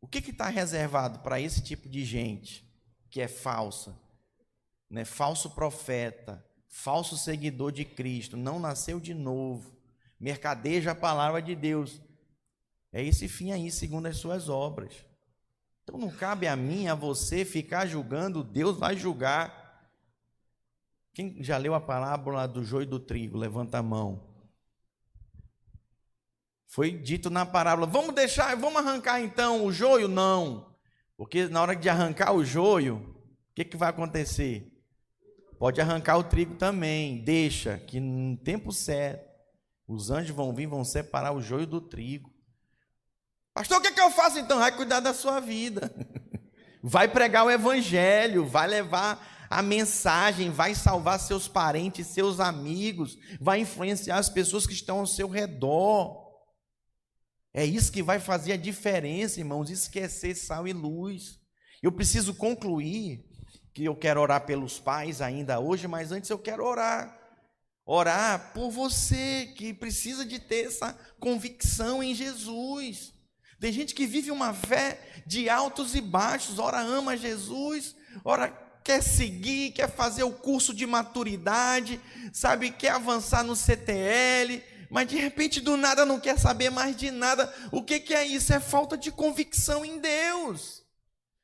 O que está reservado para esse tipo de gente que é falsa? Né? Falso profeta, falso seguidor de Cristo, não nasceu de novo, mercadeja a palavra de Deus. É esse fim aí, segundo as suas obras. Então não cabe a mim, a você ficar julgando, Deus vai julgar. Quem já leu a parábola do joio e do trigo? Levanta a mão. Foi dito na parábola: vamos deixar, vamos arrancar então o joio? Não. Porque na hora de arrancar o joio, o que, que vai acontecer? Pode arrancar o trigo também. Deixa, que no tempo certo Os anjos vão vir, vão separar o joio do trigo. Pastor, o que, é que eu faço então? Vai cuidar da sua vida. Vai pregar o evangelho, vai levar a mensagem, vai salvar seus parentes, seus amigos, vai influenciar as pessoas que estão ao seu redor. É isso que vai fazer a diferença, irmãos, esquecer sal e luz. Eu preciso concluir que eu quero orar pelos pais ainda hoje, mas antes eu quero orar. Orar por você que precisa de ter essa convicção em Jesus. Tem gente que vive uma fé de altos e baixos, ora ama Jesus, ora quer seguir, quer fazer o curso de maturidade, sabe, quer avançar no CTL, mas de repente do nada não quer saber mais de nada. O que, que é isso? É falta de convicção em Deus,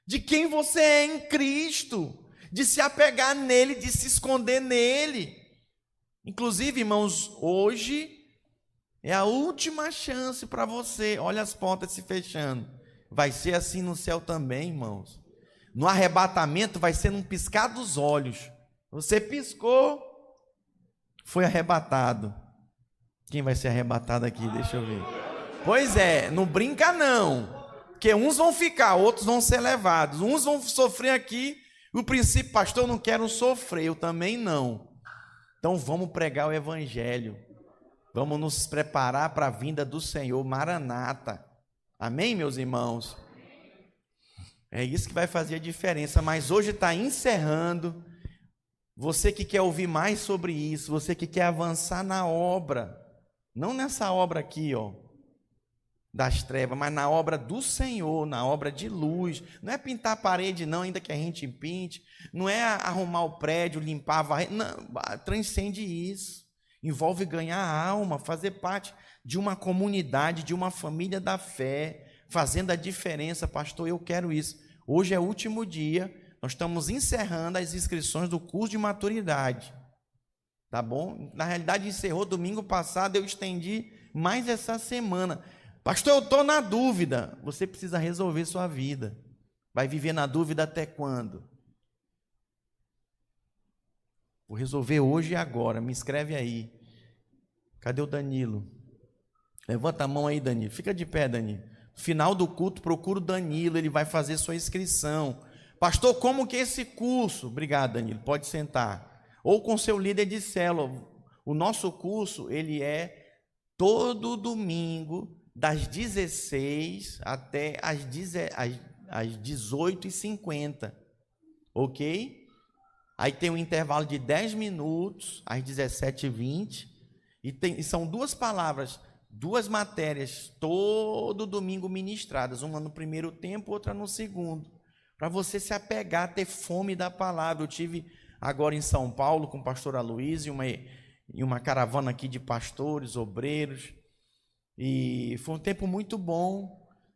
de quem você é em Cristo, de se apegar nele, de se esconder nele. Inclusive, irmãos, hoje é a última chance para você. Olha as portas se fechando. Vai ser assim no céu também, irmãos. No arrebatamento vai ser num piscar dos olhos. Você piscou, foi arrebatado. Quem vai ser arrebatado aqui? Deixa eu ver. Pois é, não brinca não. Porque uns vão ficar, outros vão ser levados. Uns vão sofrer aqui. O princípio, pastor, eu não quero sofrer, eu também não. Então vamos pregar o evangelho. Vamos nos preparar para a vinda do Senhor, Maranata. Amém, meus irmãos? É isso que vai fazer a diferença. Mas hoje está encerrando. Você que quer ouvir mais sobre isso, você que quer avançar na obra, não nessa obra aqui, ó, das trevas, mas na obra do Senhor, na obra de luz. Não é pintar a parede, não, ainda que a gente pinte. Não é arrumar o prédio, limpar, varrer. Não, transcende isso envolve ganhar alma, fazer parte de uma comunidade, de uma família da fé, fazendo a diferença, pastor. Eu quero isso. Hoje é o último dia, nós estamos encerrando as inscrições do curso de maturidade. Tá bom? Na realidade, encerrou domingo passado, eu estendi mais essa semana. Pastor, eu estou na dúvida. Você precisa resolver sua vida. Vai viver na dúvida até quando? Vou resolver hoje e agora. Me escreve aí. Cadê o Danilo? Levanta a mão aí, Danilo. Fica de pé, Danilo. Final do culto, procura o Danilo, ele vai fazer sua inscrição. Pastor, como que é esse curso? Obrigado, Danilo. Pode sentar. Ou com seu líder de célula. O nosso curso, ele é todo domingo, das 16 até as, as 18h50. Ok? Aí tem um intervalo de 10 minutos, às 17h20. E, tem, e são duas palavras, duas matérias, todo domingo ministradas. Uma no primeiro tempo, outra no segundo. Para você se apegar, ter fome da palavra. Eu tive agora em São Paulo com o pastor Aloysio, uma, e uma caravana aqui de pastores, obreiros. E foi um tempo muito bom.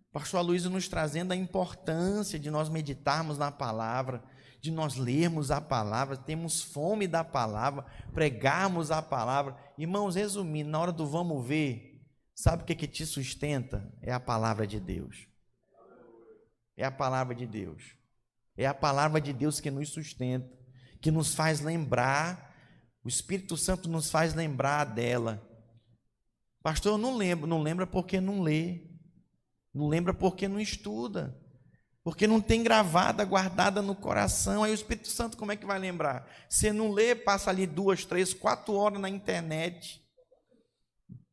O pastor Aloysio nos trazendo a importância de nós meditarmos na palavra de nós lermos a palavra, temos fome da palavra, pregarmos a palavra. Irmãos, resumindo, na hora do vamos ver, sabe o que, que te sustenta? É a palavra de Deus. É a palavra de Deus. É a palavra de Deus que nos sustenta, que nos faz lembrar, o Espírito Santo nos faz lembrar dela. Pastor, eu não lembro, não lembra porque não lê, não lembra porque não estuda porque não tem gravada, guardada no coração. Aí o Espírito Santo, como é que vai lembrar? Você não lê, passa ali duas, três, quatro horas na internet,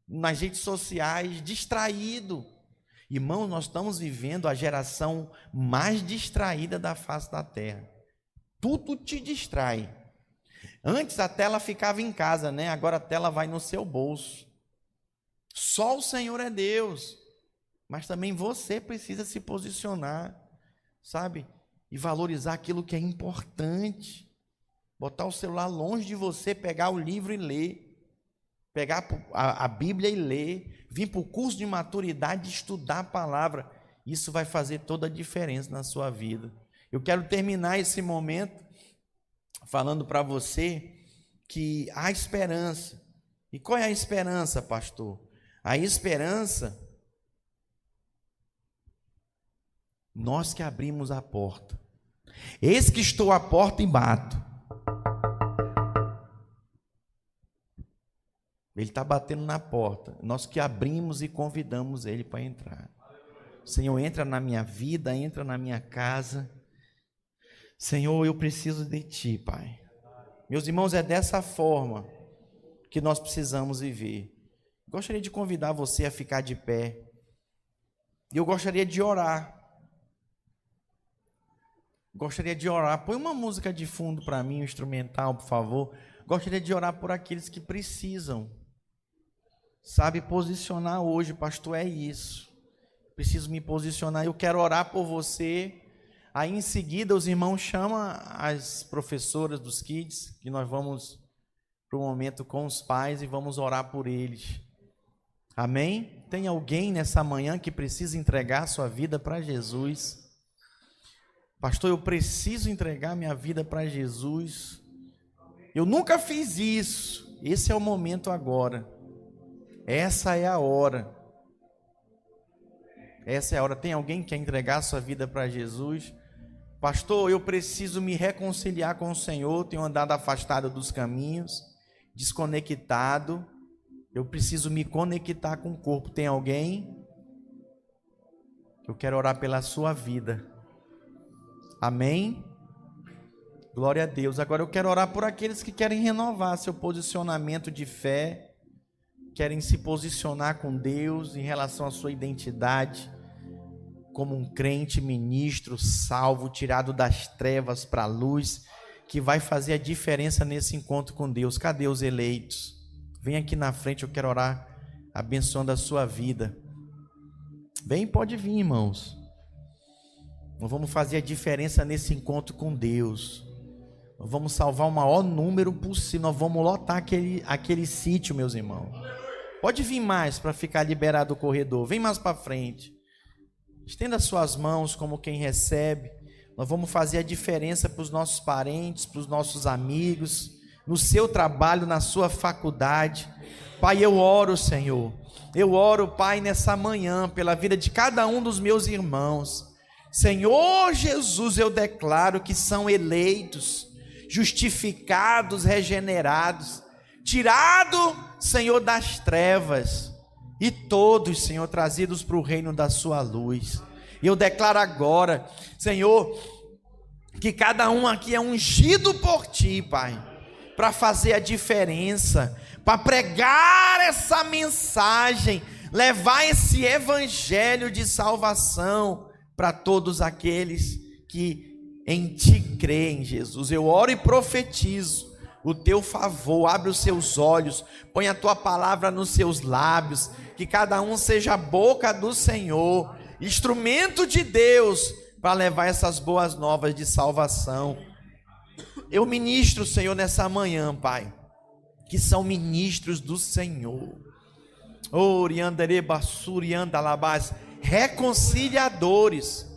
nas redes sociais, distraído. Irmão, nós estamos vivendo a geração mais distraída da face da terra. Tudo te distrai. Antes a tela ficava em casa, né? Agora a tela vai no seu bolso. Só o Senhor é Deus. Mas também você precisa se posicionar sabe? E valorizar aquilo que é importante. Botar o celular longe de você, pegar o livro e ler. Pegar a, a Bíblia e ler. Vir para o curso de maturidade e estudar a palavra. Isso vai fazer toda a diferença na sua vida. Eu quero terminar esse momento falando para você que há esperança. E qual é a esperança, pastor? A esperança Nós que abrimos a porta. Eis que estou à porta e bato. Ele está batendo na porta. Nós que abrimos e convidamos ele para entrar. Senhor, entra na minha vida, entra na minha casa. Senhor, eu preciso de Ti, Pai. Meus irmãos, é dessa forma que nós precisamos viver. Gostaria de convidar você a ficar de pé. Eu gostaria de orar. Gostaria de orar. Põe uma música de fundo para mim, um instrumental, por favor. Gostaria de orar por aqueles que precisam. Sabe posicionar hoje, pastor, é isso. Preciso me posicionar. Eu quero orar por você. Aí em seguida os irmãos chamam as professoras dos kids, que nós vamos para o momento com os pais e vamos orar por eles. Amém? Tem alguém nessa manhã que precisa entregar sua vida para Jesus? Pastor, eu preciso entregar minha vida para Jesus. Eu nunca fiz isso. Esse é o momento agora. Essa é a hora. Essa é a hora. Tem alguém que quer entregar sua vida para Jesus? Pastor, eu preciso me reconciliar com o Senhor. Tenho andado afastado dos caminhos, desconectado. Eu preciso me conectar com o corpo. Tem alguém? Eu quero orar pela sua vida. Amém? Glória a Deus. Agora eu quero orar por aqueles que querem renovar seu posicionamento de fé querem se posicionar com Deus em relação à sua identidade como um crente ministro salvo, tirado das trevas para a luz, que vai fazer a diferença nesse encontro com Deus. Cadê os eleitos? Vem aqui na frente, eu quero orar abençoando a sua vida. Vem, pode vir, irmãos. Nós vamos fazer a diferença nesse encontro com Deus. Nós vamos salvar o maior número possível. Nós vamos lotar aquele, aquele sítio, meus irmãos. Pode vir mais para ficar liberado o corredor. Vem mais para frente. Estenda suas mãos como quem recebe. Nós vamos fazer a diferença para os nossos parentes, para os nossos amigos, no seu trabalho, na sua faculdade. Pai, eu oro, Senhor. Eu oro, Pai, nessa manhã, pela vida de cada um dos meus irmãos. Senhor Jesus, eu declaro que são eleitos, justificados, regenerados, tirado, Senhor, das trevas, e todos, Senhor, trazidos para o reino da Sua luz. Eu declaro agora, Senhor, que cada um aqui é ungido por Ti, Pai, para fazer a diferença, para pregar essa mensagem, levar esse evangelho de salvação para todos aqueles que em Ti creem, Jesus. Eu oro e profetizo o teu favor, abre os seus olhos, põe a tua palavra nos seus lábios, que cada um seja a boca do Senhor, instrumento de Deus para levar essas boas novas de salvação. Eu ministro, Senhor, nessa manhã, Pai, que são ministros do Senhor. Oriandere basurianda labás, reconciliadores.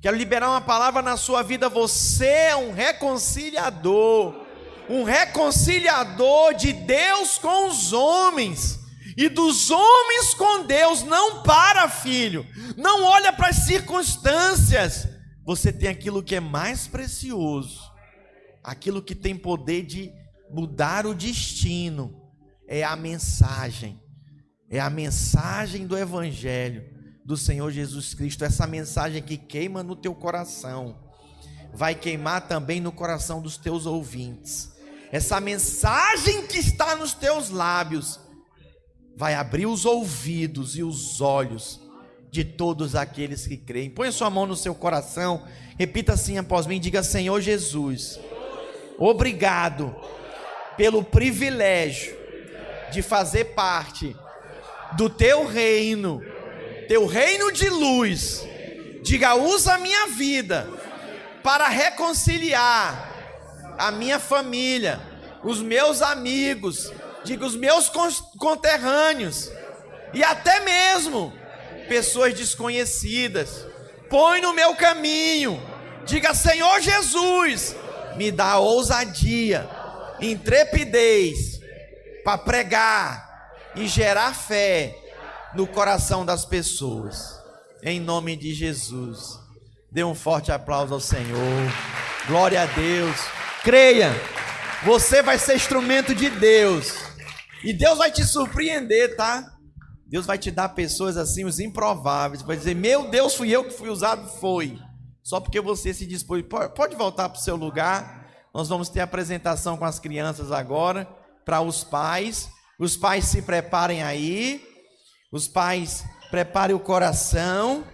Quero liberar uma palavra na sua vida, você é um reconciliador um reconciliador de Deus com os homens e dos homens com Deus. Não para, filho, não olha para as circunstâncias. Você tem aquilo que é mais precioso, aquilo que tem poder de mudar o destino. É a mensagem, é a mensagem do Evangelho do Senhor Jesus Cristo, essa mensagem que queima no teu coração, vai queimar também no coração dos teus ouvintes essa mensagem que está nos teus lábios vai abrir os ouvidos e os olhos de todos aqueles que creem. Põe sua mão no seu coração, repita assim após mim, diga: Senhor Jesus, obrigado pelo privilégio de fazer parte do teu reino, teu reino de luz. Diga: usa a minha vida para reconciliar a minha família, os meus amigos, diga os meus conterrâneos e até mesmo pessoas desconhecidas. Põe no meu caminho. Diga, Senhor Jesus, me dá ousadia, intrepidez para pregar e gerar fé no coração das pessoas. Em nome de Jesus. Dê um forte aplauso ao Senhor. Glória a Deus. Creia, você vai ser instrumento de Deus E Deus vai te surpreender, tá? Deus vai te dar pessoas assim, os improváveis. Vai dizer: Meu Deus, fui eu que fui usado? Foi. Só porque você se dispôs. Pode voltar para o seu lugar. Nós vamos ter apresentação com as crianças agora, para os pais. Os pais se preparem aí. Os pais preparem o coração.